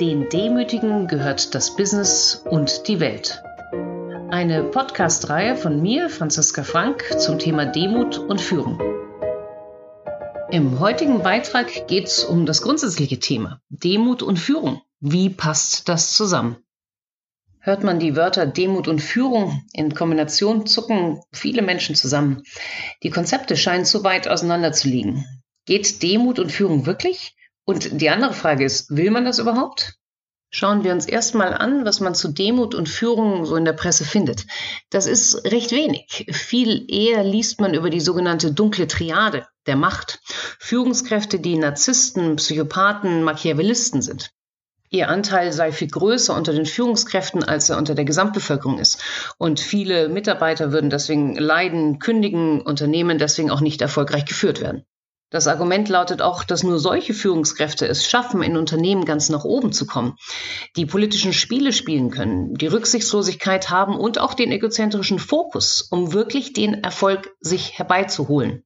Den Demütigen gehört das Business und die Welt. Eine Podcast-Reihe von mir, Franziska Frank, zum Thema Demut und Führung. Im heutigen Beitrag geht es um das grundsätzliche Thema Demut und Führung. Wie passt das zusammen? Hört man die Wörter Demut und Führung in Kombination, zucken viele Menschen zusammen. Die Konzepte scheinen zu weit auseinander zu liegen. Geht Demut und Führung wirklich? Und die andere Frage ist, will man das überhaupt? Schauen wir uns erstmal an, was man zu Demut und Führung so in der Presse findet. Das ist recht wenig. Viel eher liest man über die sogenannte dunkle Triade der Macht. Führungskräfte, die Narzissten, Psychopathen, Machiavellisten sind. Ihr Anteil sei viel größer unter den Führungskräften, als er unter der Gesamtbevölkerung ist. Und viele Mitarbeiter würden deswegen leiden, kündigen, Unternehmen deswegen auch nicht erfolgreich geführt werden. Das Argument lautet auch, dass nur solche Führungskräfte es schaffen, in Unternehmen ganz nach oben zu kommen, die politischen Spiele spielen können, die Rücksichtslosigkeit haben und auch den egozentrischen Fokus, um wirklich den Erfolg sich herbeizuholen.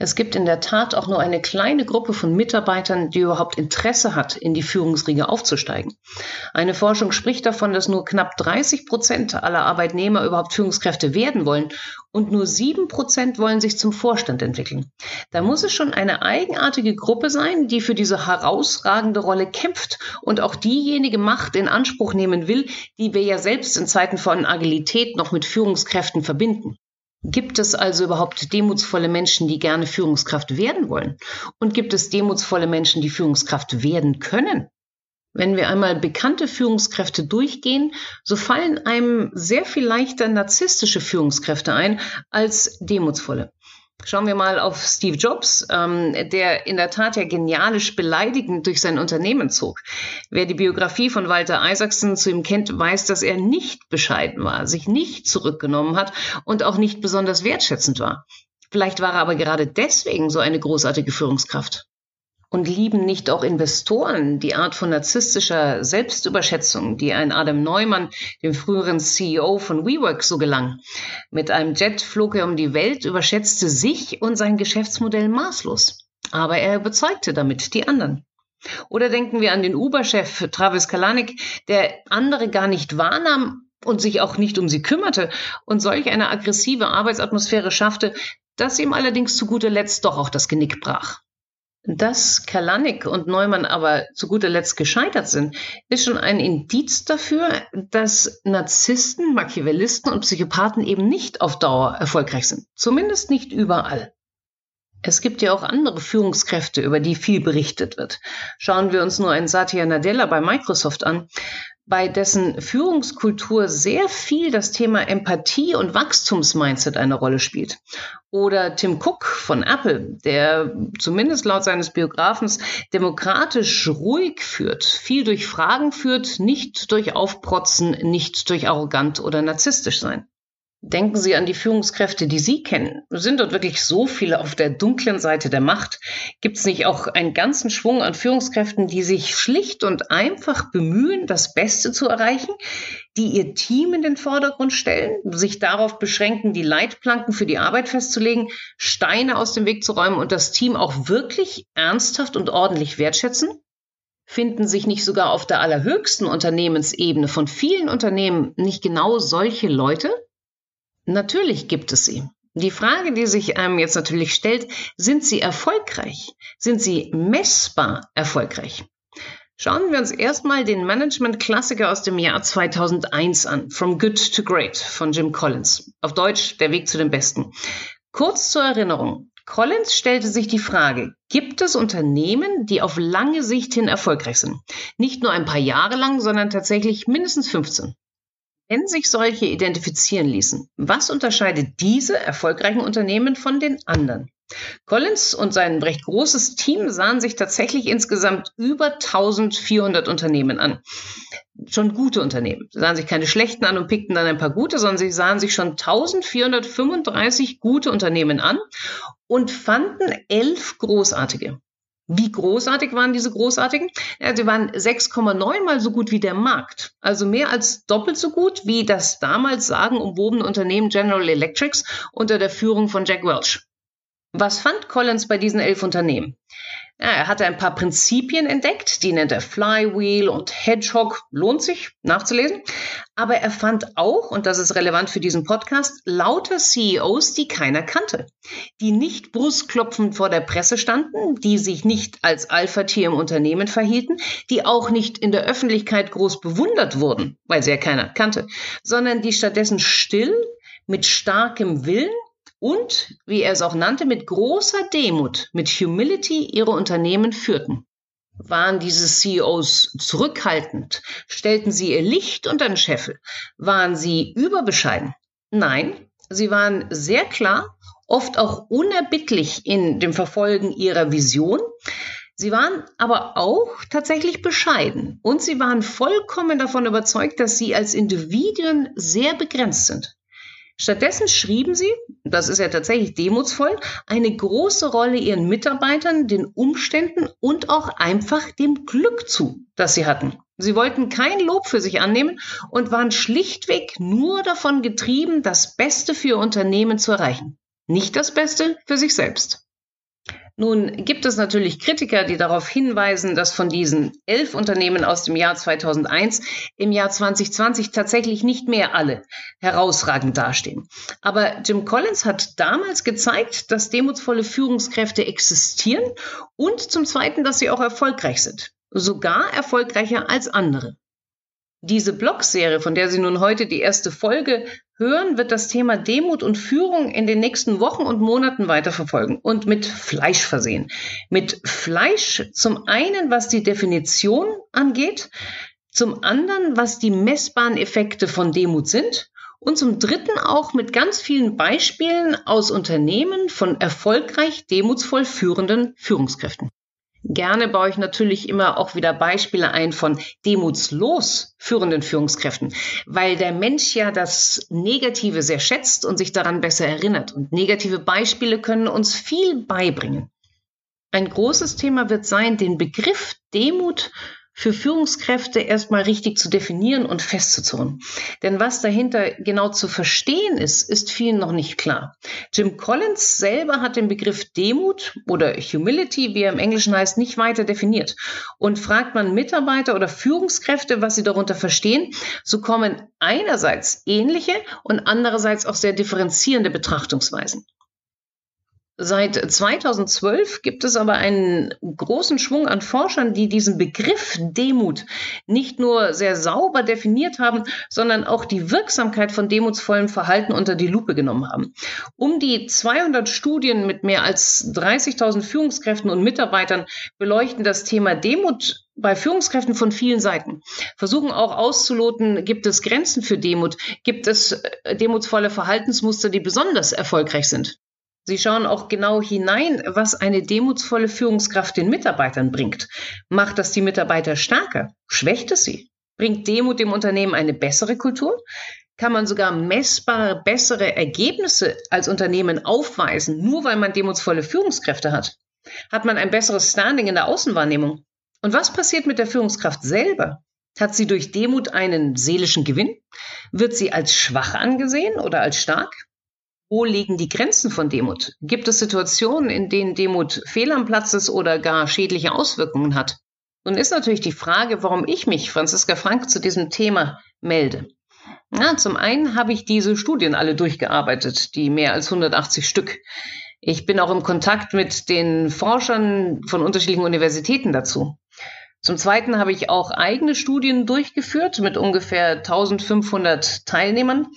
Es gibt in der Tat auch nur eine kleine Gruppe von Mitarbeitern, die überhaupt Interesse hat, in die Führungsriege aufzusteigen. Eine Forschung spricht davon, dass nur knapp 30 Prozent aller Arbeitnehmer überhaupt Führungskräfte werden wollen und nur sieben Prozent wollen sich zum Vorstand entwickeln. Da muss es schon eine eigenartige Gruppe sein, die für diese herausragende Rolle kämpft und auch diejenige Macht in Anspruch nehmen will, die wir ja selbst in Zeiten von Agilität noch mit Führungskräften verbinden. Gibt es also überhaupt demutsvolle Menschen, die gerne Führungskraft werden wollen? Und gibt es demutsvolle Menschen, die Führungskraft werden können? Wenn wir einmal bekannte Führungskräfte durchgehen, so fallen einem sehr viel leichter narzisstische Führungskräfte ein als demutsvolle. Schauen wir mal auf Steve Jobs, ähm, der in der Tat ja genialisch beleidigend durch sein Unternehmen zog. Wer die Biografie von Walter Isaacson zu ihm kennt, weiß, dass er nicht bescheiden war, sich nicht zurückgenommen hat und auch nicht besonders wertschätzend war. Vielleicht war er aber gerade deswegen so eine großartige Führungskraft. Und lieben nicht auch Investoren die Art von narzisstischer Selbstüberschätzung, die ein Adam Neumann, dem früheren CEO von WeWork, so gelang? Mit einem Jet flog er um die Welt, überschätzte sich und sein Geschäftsmodell maßlos. Aber er überzeugte damit die anderen. Oder denken wir an den Uber-Chef Travis Kalanick, der andere gar nicht wahrnahm und sich auch nicht um sie kümmerte und solch eine aggressive Arbeitsatmosphäre schaffte, dass ihm allerdings zu guter Letzt doch auch das Genick brach. Dass Kalanik und Neumann aber zu guter Letzt gescheitert sind, ist schon ein Indiz dafür, dass Narzissten, Machiavellisten und Psychopathen eben nicht auf Dauer erfolgreich sind. Zumindest nicht überall. Es gibt ja auch andere Führungskräfte, über die viel berichtet wird. Schauen wir uns nur einen Satya Nadella bei Microsoft an bei dessen Führungskultur sehr viel das Thema Empathie und Wachstumsmindset eine Rolle spielt. Oder Tim Cook von Apple, der zumindest laut seines Biografens demokratisch ruhig führt, viel durch Fragen führt, nicht durch Aufprotzen, nicht durch arrogant oder narzisstisch sein. Denken Sie an die Führungskräfte, die Sie kennen. Sind dort wirklich so viele auf der dunklen Seite der Macht? Gibt es nicht auch einen ganzen Schwung an Führungskräften, die sich schlicht und einfach bemühen, das Beste zu erreichen, die ihr Team in den Vordergrund stellen, sich darauf beschränken, die Leitplanken für die Arbeit festzulegen, Steine aus dem Weg zu räumen und das Team auch wirklich ernsthaft und ordentlich wertschätzen? Finden sich nicht sogar auf der allerhöchsten Unternehmensebene von vielen Unternehmen nicht genau solche Leute? Natürlich gibt es sie. Die Frage, die sich einem jetzt natürlich stellt, sind sie erfolgreich? Sind sie messbar erfolgreich? Schauen wir uns erstmal den Management-Klassiker aus dem Jahr 2001 an, From Good to Great von Jim Collins. Auf Deutsch, der Weg zu dem Besten. Kurz zur Erinnerung. Collins stellte sich die Frage, gibt es Unternehmen, die auf lange Sicht hin erfolgreich sind? Nicht nur ein paar Jahre lang, sondern tatsächlich mindestens 15. Wenn sich solche identifizieren ließen, was unterscheidet diese erfolgreichen Unternehmen von den anderen? Collins und sein recht großes Team sahen sich tatsächlich insgesamt über 1400 Unternehmen an. Schon gute Unternehmen. Sie sahen sich keine schlechten an und pickten dann ein paar gute, sondern sie sahen sich schon 1435 gute Unternehmen an und fanden elf großartige. Wie großartig waren diese großartigen? Ja, sie waren 6,9 mal so gut wie der Markt. Also mehr als doppelt so gut wie das damals sagenumwobene Unternehmen General Electrics unter der Führung von Jack Welch. Was fand Collins bei diesen elf Unternehmen? Ja, er hatte ein paar Prinzipien entdeckt, die nennt er Flywheel und Hedgehog, lohnt sich nachzulesen. Aber er fand auch, und das ist relevant für diesen Podcast, lauter CEOs, die keiner kannte, die nicht brustklopfend vor der Presse standen, die sich nicht als Alpha-Tier im Unternehmen verhielten, die auch nicht in der Öffentlichkeit groß bewundert wurden, weil sie ja keiner kannte, sondern die stattdessen still, mit starkem Willen und, wie er es auch nannte, mit großer Demut, mit Humility ihre Unternehmen führten. Waren diese CEOs zurückhaltend? Stellten sie ihr Licht unter den Scheffel? Waren sie überbescheiden? Nein, sie waren sehr klar, oft auch unerbittlich in dem Verfolgen ihrer Vision. Sie waren aber auch tatsächlich bescheiden und sie waren vollkommen davon überzeugt, dass sie als Individuen sehr begrenzt sind. Stattdessen schrieben sie, das ist ja tatsächlich demutsvoll, eine große Rolle ihren Mitarbeitern, den Umständen und auch einfach dem Glück zu, das sie hatten. Sie wollten kein Lob für sich annehmen und waren schlichtweg nur davon getrieben, das Beste für ihr Unternehmen zu erreichen, nicht das Beste für sich selbst. Nun gibt es natürlich Kritiker, die darauf hinweisen, dass von diesen elf Unternehmen aus dem Jahr 2001 im Jahr 2020 tatsächlich nicht mehr alle herausragend dastehen. Aber Jim Collins hat damals gezeigt, dass demutsvolle Führungskräfte existieren und zum Zweiten, dass sie auch erfolgreich sind. Sogar erfolgreicher als andere. Diese Blogserie, von der Sie nun heute die erste Folge hören, wird das Thema Demut und Führung in den nächsten Wochen und Monaten weiterverfolgen und mit Fleisch versehen. Mit Fleisch zum einen, was die Definition angeht, zum anderen, was die messbaren Effekte von Demut sind und zum Dritten auch mit ganz vielen Beispielen aus Unternehmen von erfolgreich demutsvoll führenden Führungskräften. Gerne baue ich natürlich immer auch wieder Beispiele ein von demutslos führenden Führungskräften, weil der Mensch ja das Negative sehr schätzt und sich daran besser erinnert. Und negative Beispiele können uns viel beibringen. Ein großes Thema wird sein, den Begriff Demut für Führungskräfte erstmal richtig zu definieren und festzuzurren. Denn was dahinter genau zu verstehen ist, ist vielen noch nicht klar. Jim Collins selber hat den Begriff Demut oder Humility, wie er im Englischen heißt, nicht weiter definiert. Und fragt man Mitarbeiter oder Führungskräfte, was sie darunter verstehen, so kommen einerseits ähnliche und andererseits auch sehr differenzierende Betrachtungsweisen. Seit 2012 gibt es aber einen großen Schwung an Forschern, die diesen Begriff Demut nicht nur sehr sauber definiert haben, sondern auch die Wirksamkeit von demutsvollem Verhalten unter die Lupe genommen haben. Um die 200 Studien mit mehr als 30.000 Führungskräften und Mitarbeitern beleuchten das Thema Demut bei Führungskräften von vielen Seiten. Versuchen auch auszuloten, gibt es Grenzen für Demut? Gibt es äh, demutsvolle Verhaltensmuster, die besonders erfolgreich sind? Sie schauen auch genau hinein, was eine demutsvolle Führungskraft den Mitarbeitern bringt. Macht das die Mitarbeiter stärker? Schwächt es sie? Bringt Demut dem Unternehmen eine bessere Kultur? Kann man sogar messbare, bessere Ergebnisse als Unternehmen aufweisen, nur weil man demutsvolle Führungskräfte hat? Hat man ein besseres Standing in der Außenwahrnehmung? Und was passiert mit der Führungskraft selber? Hat sie durch Demut einen seelischen Gewinn? Wird sie als schwach angesehen oder als stark? Wo liegen die Grenzen von Demut? Gibt es Situationen, in denen Demut fehl am Platz ist oder gar schädliche Auswirkungen hat? Nun ist natürlich die Frage, warum ich mich, Franziska Frank, zu diesem Thema melde. Ja, zum einen habe ich diese Studien alle durchgearbeitet, die mehr als 180 Stück. Ich bin auch im Kontakt mit den Forschern von unterschiedlichen Universitäten dazu. Zum Zweiten habe ich auch eigene Studien durchgeführt mit ungefähr 1500 Teilnehmern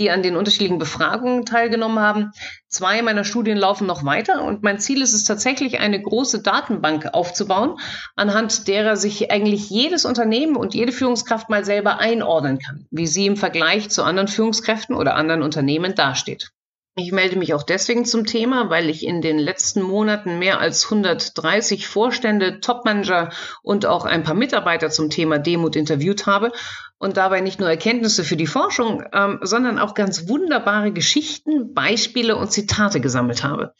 die an den unterschiedlichen Befragungen teilgenommen haben. Zwei meiner Studien laufen noch weiter und mein Ziel ist es tatsächlich, eine große Datenbank aufzubauen, anhand derer sich eigentlich jedes Unternehmen und jede Führungskraft mal selber einordnen kann, wie sie im Vergleich zu anderen Führungskräften oder anderen Unternehmen dasteht. Ich melde mich auch deswegen zum Thema, weil ich in den letzten Monaten mehr als 130 Vorstände, Topmanager und auch ein paar Mitarbeiter zum Thema Demut interviewt habe und dabei nicht nur Erkenntnisse für die Forschung, ähm, sondern auch ganz wunderbare Geschichten, Beispiele und Zitate gesammelt habe.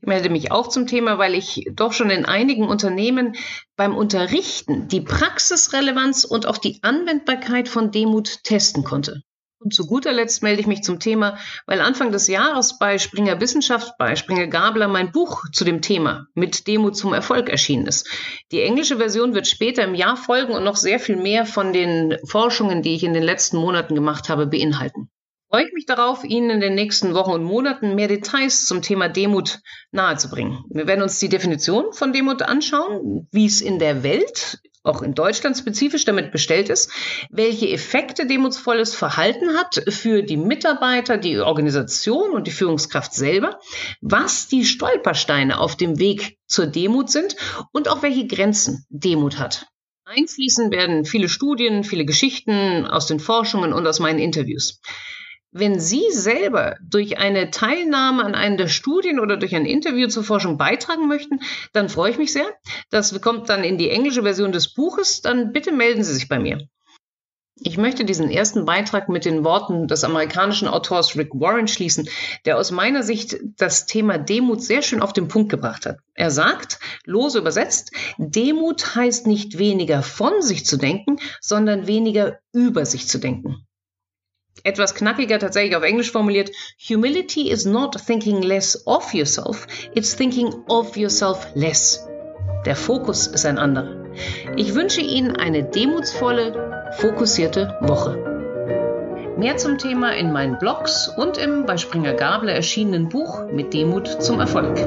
Ich melde mich auch zum Thema, weil ich doch schon in einigen Unternehmen beim Unterrichten die Praxisrelevanz und auch die Anwendbarkeit von Demut testen konnte. Und zu guter Letzt melde ich mich zum Thema, weil Anfang des Jahres bei Springer Wissenschaft, bei Springer Gabler mein Buch zu dem Thema mit Demo zum Erfolg erschienen ist. Die englische Version wird später im Jahr folgen und noch sehr viel mehr von den Forschungen, die ich in den letzten Monaten gemacht habe, beinhalten. Freue ich mich darauf, Ihnen in den nächsten Wochen und Monaten mehr Details zum Thema Demut nahezubringen. Wir werden uns die Definition von Demut anschauen, wie es in der Welt auch in Deutschland spezifisch damit bestellt ist, welche Effekte demutsvolles Verhalten hat für die Mitarbeiter, die Organisation und die Führungskraft selber, was die Stolpersteine auf dem Weg zur Demut sind und auch welche Grenzen Demut hat. Einfließen werden viele Studien, viele Geschichten aus den Forschungen und aus meinen Interviews. Wenn Sie selber durch eine Teilnahme an einer der Studien oder durch ein Interview zur Forschung beitragen möchten, dann freue ich mich sehr. Das kommt dann in die englische Version des Buches. Dann bitte melden Sie sich bei mir. Ich möchte diesen ersten Beitrag mit den Worten des amerikanischen Autors Rick Warren schließen, der aus meiner Sicht das Thema Demut sehr schön auf den Punkt gebracht hat. Er sagt, lose übersetzt, Demut heißt nicht weniger von sich zu denken, sondern weniger über sich zu denken etwas knackiger tatsächlich auf Englisch formuliert, Humility is not thinking less of yourself, it's thinking of yourself less. Der Fokus ist ein anderer. Ich wünsche Ihnen eine demutsvolle, fokussierte Woche. Mehr zum Thema in meinen Blogs und im bei Springer Gabler erschienenen Buch mit Demut zum Erfolg.